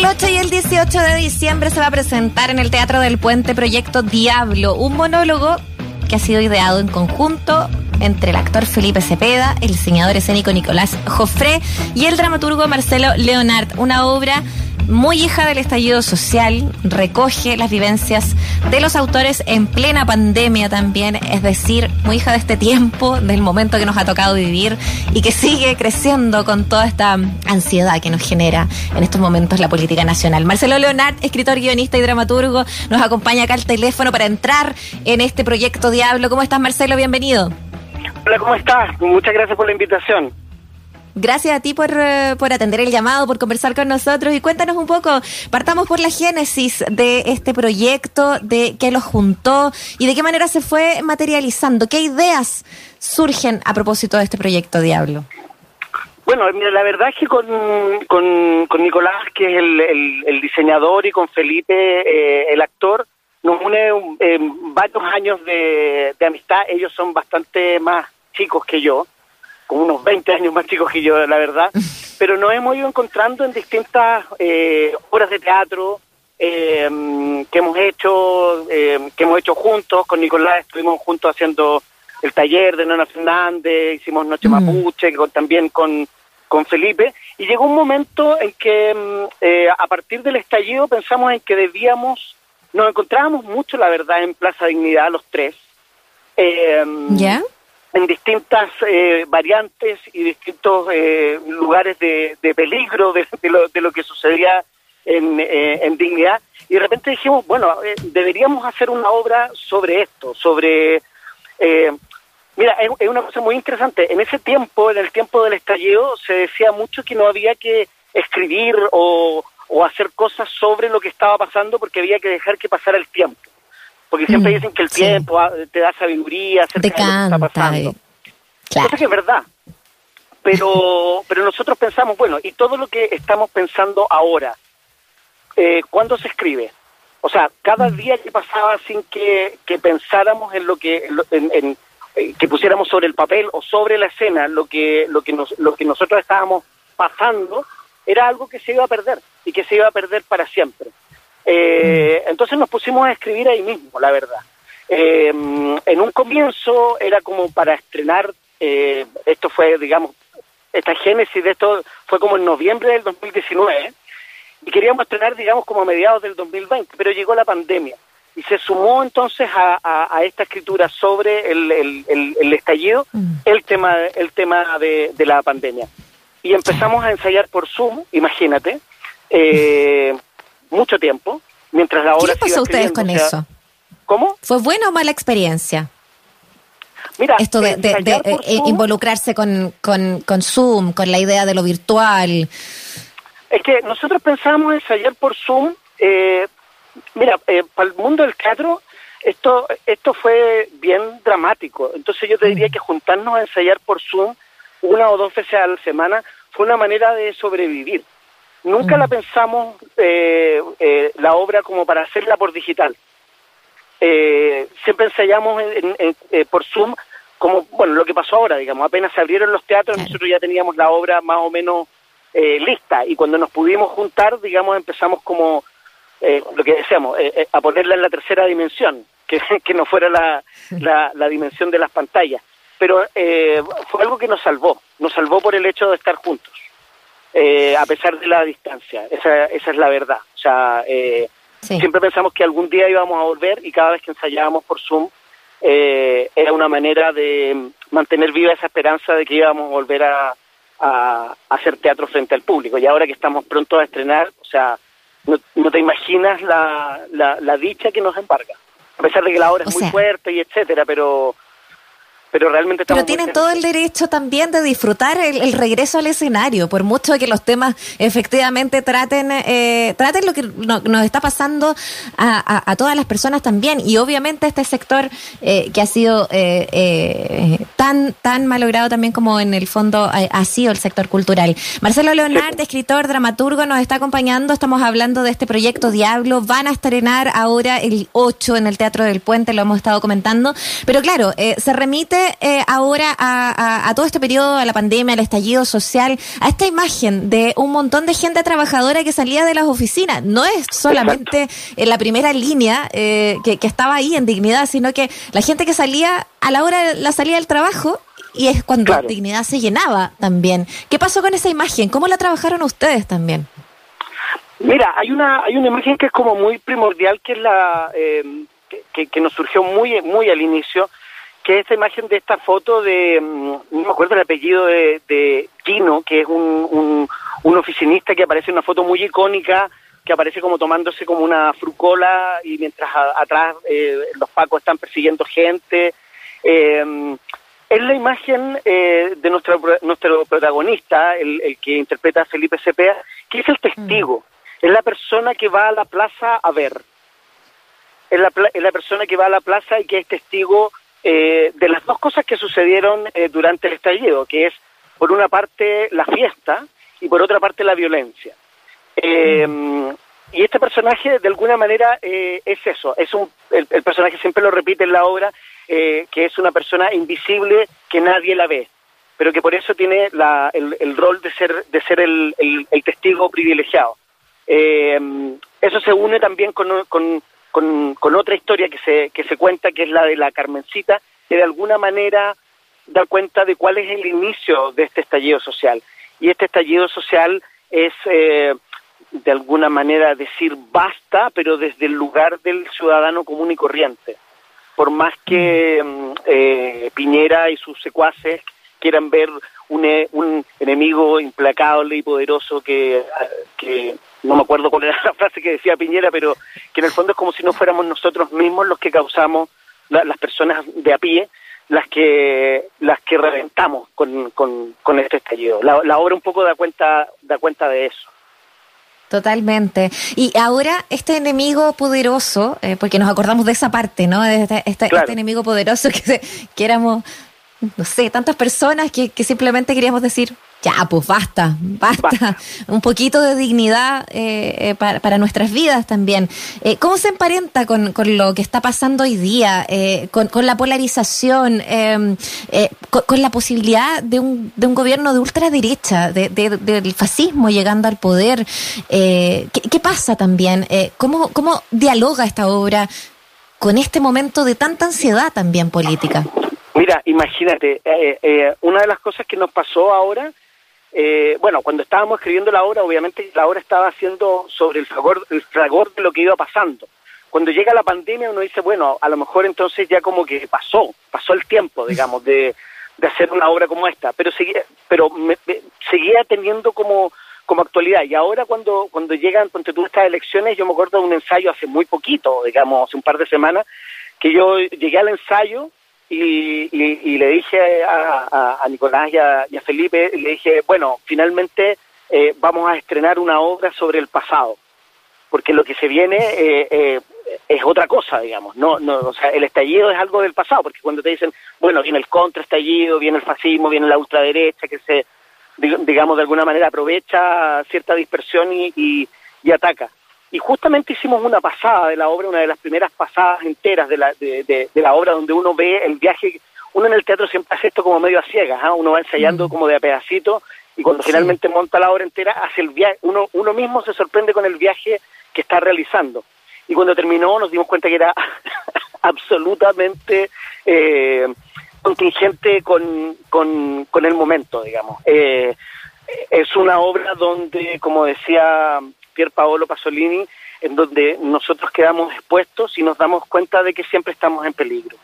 el 8 y el 18 de diciembre se va a presentar en el Teatro del Puente Proyecto Diablo, un monólogo que ha sido ideado en conjunto entre el actor Felipe Cepeda, el diseñador escénico Nicolás Joffre y el dramaturgo Marcelo Leonard. Una obra muy hija del estallido social, recoge las vivencias de los autores en plena pandemia también, es decir, muy hija de este tiempo, del momento que nos ha tocado vivir y que sigue creciendo con toda esta ansiedad que nos genera en estos momentos la política nacional. Marcelo Leonard, escritor, guionista y dramaturgo, nos acompaña acá al teléfono para entrar en este proyecto Diablo. ¿Cómo estás, Marcelo? Bienvenido. Hola, ¿cómo estás? Muchas gracias por la invitación. Gracias a ti por, eh, por, atender el llamado, por conversar con nosotros y cuéntanos un poco, partamos por la génesis de este proyecto, de qué lo juntó y de qué manera se fue materializando, qué ideas surgen a propósito de este proyecto Diablo. Bueno, mira, la verdad es que con, con, Nicolás, que es el, diseñador, y con Felipe, eh, el actor, nos une eh, varios años de amistad. Ellos son bastante más chicos que yo como unos 20 años más chicos que yo, la verdad, pero nos hemos ido encontrando en distintas eh, obras de teatro eh, que hemos hecho, eh, que hemos hecho juntos, con Nicolás estuvimos juntos haciendo el taller de Nona Fernández, hicimos Noche mm. Mapuche, también con, con Felipe, y llegó un momento en que mm, a partir del estallido pensamos en que debíamos, nos encontrábamos mucho, la verdad, en Plaza Dignidad los tres. ¿Ya? En distintas eh, variantes y distintos eh, lugares de, peligro de, lo, de, lo, que sucedía en, eh, en, Dignidad. Y de repente dijimos, bueno, deberíamos hacer una obra sobre esto, sobre... mira, es, una cosa muy interesante. En ese tiempo, en el tiempo del estallido, se decía mucho que no había que escribir o, o hacer cosas sobre lo que estaba pasando porque había que dejar que pasara el tiempo porque siempre mm, dicen que el tiempo ah, te da sabiduría acerca de lo que está pasando. Claro. Eso que es verdad. Pero, pero nosotros pensamos, bueno, y todo lo que estamos pensando ahora, eh, ¿cuándo se escribe? O sea, cada mm. día que pasaba sin que, que pensáramos en lo que, en, eh, que pusiéramos sobre el papel o sobre la escena lo que, lo que, nos, lo que nosotros estábamos pasando, era algo que se iba a perder y que se iba a perder para siempre. Eh, entonces nos pusimos a escribir ahí mismo, la verdad. Eh, en un comienzo era como para estrenar, eh, esto fue, digamos, esta génesis de esto fue como en noviembre del 2019, y queríamos estrenar, digamos, como a mediados del 2020, pero llegó la pandemia. Y se sumó entonces a, esta escritura sobre el, estallido mm. el tema, el tema de, de, la pandemia. Y empezamos a ensayar por Zoom, imagínate. Eh, mucho tiempo, mientras la obra... ¿Qué pasó a ustedes con eso? ¿Cómo? ¿Fue buena o mala experiencia? Mira, esto de, eh, involucrarse con, con, con, Zoom, con la idea de lo virtual. Es que nosotros pensábamos ensayar por Zoom. Eh, mira, eh, para el mundo del teatro esto esto fue bien dramático. Entonces yo te diría mm. que juntarnos a ensayar por Zoom una o dos veces a la semana fue una manera de sobrevivir. Nunca la pensamos eh, eh, la obra como para hacerla por digital. Eh, siempre ensayamos por Zoom, como bueno lo que pasó ahora, digamos, apenas se abrieron los teatros, nosotros ya teníamos la obra más o menos lista. Y cuando nos pudimos juntar, digamos, empezamos como lo que decíamos, a ponerla en la tercera dimensión, que, que no fuera la, la, la, dimensión de las pantallas. Pero fue algo que nos salvó, nos salvó por el hecho de estar juntos eh, a pesar de la distancia. Esa, esa es la verdad. O sea, eh, siempre pensamos que algún día íbamos a volver y cada vez que ensayábamos por Zoom eh, era una manera de mantener viva esa esperanza de que íbamos a volver a, a, hacer teatro frente al público. Y ahora que estamos pronto a estrenar, o sea, no, no te imaginas la, la, la, dicha que nos embarga. A pesar de que la obra es muy fuerte y etcétera, pero pero realmente Pero tienen todo el derecho también de disfrutar el, regreso al escenario, por mucho que los temas efectivamente traten eh, traten lo que nos está pasando a, todas las personas también y obviamente este sector eh, que ha sido eh, tan tan malogrado también como en el fondo ha, sido el sector cultural. Marcelo Leonard, escritor, dramaturgo, nos está acompañando. Estamos hablando de este proyecto Diablo. Van a estrenar ahora el 8 en el Teatro del Puente, lo hemos estado comentando. Pero claro, se remite eh, ahora a, todo este periodo, a la pandemia, al estallido social, a esta imagen de un montón de gente trabajadora que salía de las oficinas? No es solamente en la primera línea eh, que, estaba ahí en dignidad, sino que la gente que salía a la hora de la salida del trabajo y es cuando dignidad se llenaba también. ¿Qué pasó con esa imagen? ¿Cómo la trabajaron ustedes también? Mira, hay una hay una imagen que es como muy primordial, que es la eh, que, nos surgió muy muy al inicio, que es esta imagen de esta foto de, mm, no me acuerdo el apellido de, de Gino, que es un, un, oficinista que aparece en una foto muy icónica, que aparece como tomándose como una frucola y mientras atrás eh, los pacos están persiguiendo gente. Eh, es la imagen eh, de nuestro, nuestro protagonista, el, el, que interpreta a Felipe Cepeda, que es el testigo. Es la persona que va a la plaza a ver. Es la, es la persona que va a la plaza y que es testigo eh, de las dos cosas que sucedieron eh, durante el estallido, que es, por una parte, la fiesta y por otra parte, la violencia. Eh, y este personaje, de alguna manera, es eso. Es un, el, personaje siempre lo repite en la obra, que es una persona invisible que nadie la ve pero que por eso tiene la, el, rol de ser, de ser el, el testigo privilegiado. Eh, eso se une también con, con, otra historia que se, que se cuenta, que es la de la Carmencita, que de alguna manera da cuenta de cuál es el inicio de este estallido social. Y este estallido social es, eh, de alguna manera, decir basta, pero desde el lugar del ciudadano común y corriente. Por más que mm, eh, Piñera y sus secuaces quieran ver un, un enemigo implacable y poderoso que, que no me acuerdo cuál era la frase que decía Piñera, pero que en el fondo es como si no fuéramos nosotros mismos los que causamos, las personas de a pie, las que las que reventamos con, con, este estallido. La, la, obra un poco da cuenta, da cuenta de eso. Totalmente. Y ahora este enemigo poderoso, eh, porque nos acordamos de esa parte, ¿no? De este, este, este enemigo poderoso que, que éramos no sé, tantas personas que, que simplemente queríamos decir, ya, pues basta, basta, un poquito de dignidad eh, eh para, para, nuestras vidas también. Eh, ¿Cómo se emparenta con, con, lo que está pasando hoy día, eh, con, con, la polarización, em, con, con, la posibilidad de un, de un gobierno de ultraderecha, de, de, del fascismo llegando al poder? ¿qué, ¿qué, pasa también? ¿cómo, ¿Cómo dialoga esta obra con este momento de tanta ansiedad también política? Mira, imagínate, eh, eh, una de las cosas que nos pasó ahora, eh, bueno, cuando estábamos escribiendo la obra, obviamente la obra estaba haciendo sobre el fragor, el fragor de lo que iba pasando. Cuando llega la pandemia uno dice, bueno, a lo mejor entonces ya como que pasó, pasó el tiempo, digamos, de, de hacer una obra como esta, pero seguía, pero seguía teniendo como como actualidad. Y ahora cuando, cuando llegan, ponte tú estas elecciones, yo me acuerdo de un ensayo hace muy poquito, digamos, hace un par de semanas, que yo llegué al ensayo y, y, le dije a, a, Nicolás y a, Felipe, le dije, bueno, finalmente eh, vamos a estrenar una obra sobre el pasado, porque lo que se viene eh, eh, es otra cosa, digamos, no, no, o sea, el estallido es algo del pasado, porque cuando te dicen, bueno, viene el contraestallido, viene el fascismo, viene la ultraderecha, que se, digamos, de alguna manera aprovecha cierta dispersión y, y, y ataca y justamente hicimos una pasada de la obra, una de las primeras pasadas enteras de la, de, de, la obra, donde uno ve el viaje, uno en el teatro siempre hace esto como medio a ciegas, ¿ah? uno va ensayando mm. como de a pedacito, y cuando finalmente monta la obra entera, hace el viaje, uno, uno mismo se sorprende con el viaje que está realizando. Y cuando terminó nos dimos cuenta que era absolutamente eh, contingente con, con, con, el momento, digamos. Eh, es una obra donde, como decía Pier Paolo Pasolini, en donde nosotros quedamos expuestos y nos damos cuenta de que siempre estamos en peligro.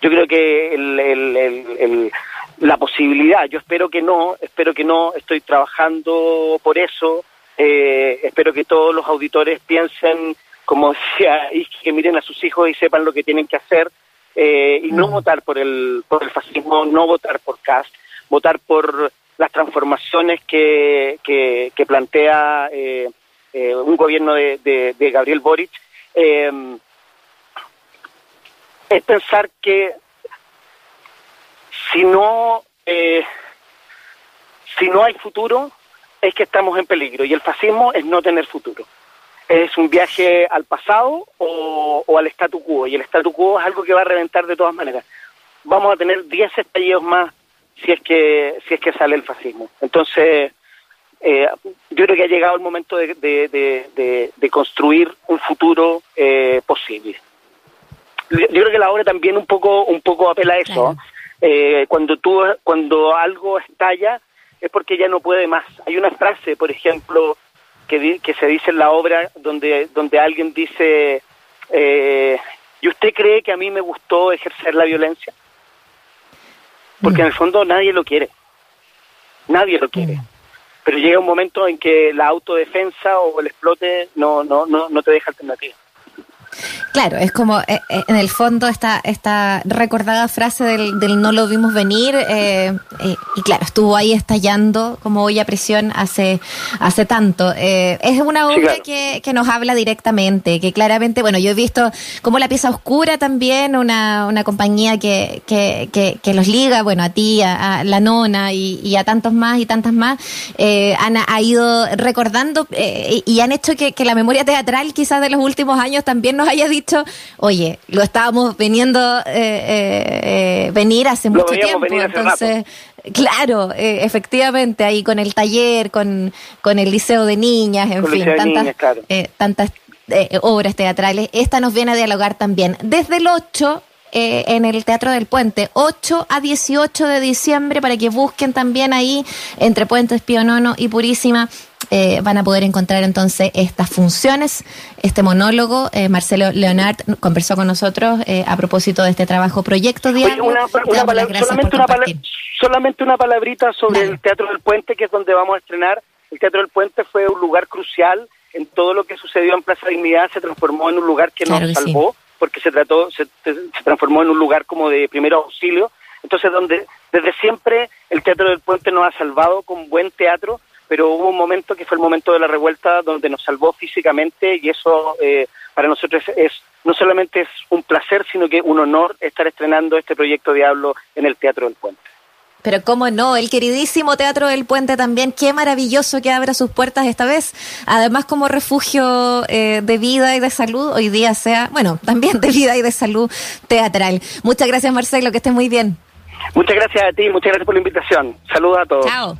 Yo creo que el, la posibilidad, yo espero que no, espero que no, estoy trabajando por eso, eh, espero que todos los auditores piensen, como decía, y que miren a sus hijos y sepan lo que tienen que hacer, eh, y no mm. votar por el, por el fascismo, no votar por Cast, votar por las transformaciones que, que, que plantea eh, eh, un gobierno de, de, Gabriel Boric, eh, es pensar que si no, eh, si no hay futuro, es que estamos en peligro. Y el fascismo es no tener futuro. Es un viaje al pasado o, al statu quo. Y el statu quo es algo que va a reventar de todas maneras. vamos a tener 10 estallidos más si es que si es que sale el fascismo. Entonces, eh, yo creo que ha llegado el momento de, de, construir un futuro eh, posible. Yo creo que la obra también un poco un poco apela a eso. Eh, cuando tú cuando algo estalla es porque ya no puede más. Hay una frase, por ejemplo, que, que se dice en la obra donde donde alguien dice eh, ¿y usted cree que a mí me gustó ejercer la violencia? Porque en el fondo nadie lo quiere. Nadie lo quiere. Pero llega un momento en que la autodefensa o el explote no, no, no, no te deja alternativa. Claro, es como eh, eh, en el fondo esta, esta recordada frase del, del no lo vimos venir eh, y claro, estuvo ahí estallando como hoy a prisión hace, hace tanto. es una obra que, que nos habla directamente, que claramente, bueno, yo he visto como La Pieza Oscura también, una, una compañía que, que, que, los liga, bueno, a ti, a, La Nona y, a tantos más y tantas más, han ha ido recordando y han hecho que, que la memoria teatral quizás de los últimos años también nos haya dicho, oye, lo estábamos veniendo eh, eh, eh venir hace mucho tiempo, entonces, claro, eh, efectivamente, ahí con el taller, con, con el liceo de niñas, en fin, tantas, tantas obras teatrales, esta nos viene a dialogar también. Desde el 8 en el Teatro del Puente, 8 a 18 de diciembre, para que busquen también ahí entre Puentes Pionono y Purísima eh, van a poder encontrar entonces estas funciones, este monólogo. Eh, Marcelo Leonard conversó con nosotros eh, a propósito de este trabajo Proyecto Diario. solamente, una palabrita sobre el Teatro del Puente, que es donde vamos a estrenar. El Teatro del Puente fue un lugar crucial en todo lo que sucedió en Plaza Dignidad, se transformó en un lugar que nos salvó, porque se trató, se, se transformó en un lugar como de primer auxilio. Entonces, donde desde siempre el Teatro del Puente nos ha salvado con buen teatro pero hubo un momento que fue el momento de la revuelta donde nos salvó físicamente y eso eh, para nosotros es, no solamente es un placer, sino que un honor estar estrenando este proyecto Diablo en el Teatro del Puente. Pero cómo no, el queridísimo Teatro del Puente también, qué maravilloso que abra sus puertas esta vez. Además como refugio eh, de vida y de salud, hoy día sea, bueno, también de vida y de salud teatral. Muchas gracias Marcelo, que estés muy bien. Muchas gracias a ti, muchas gracias por la invitación. Saludos a todos. Chao.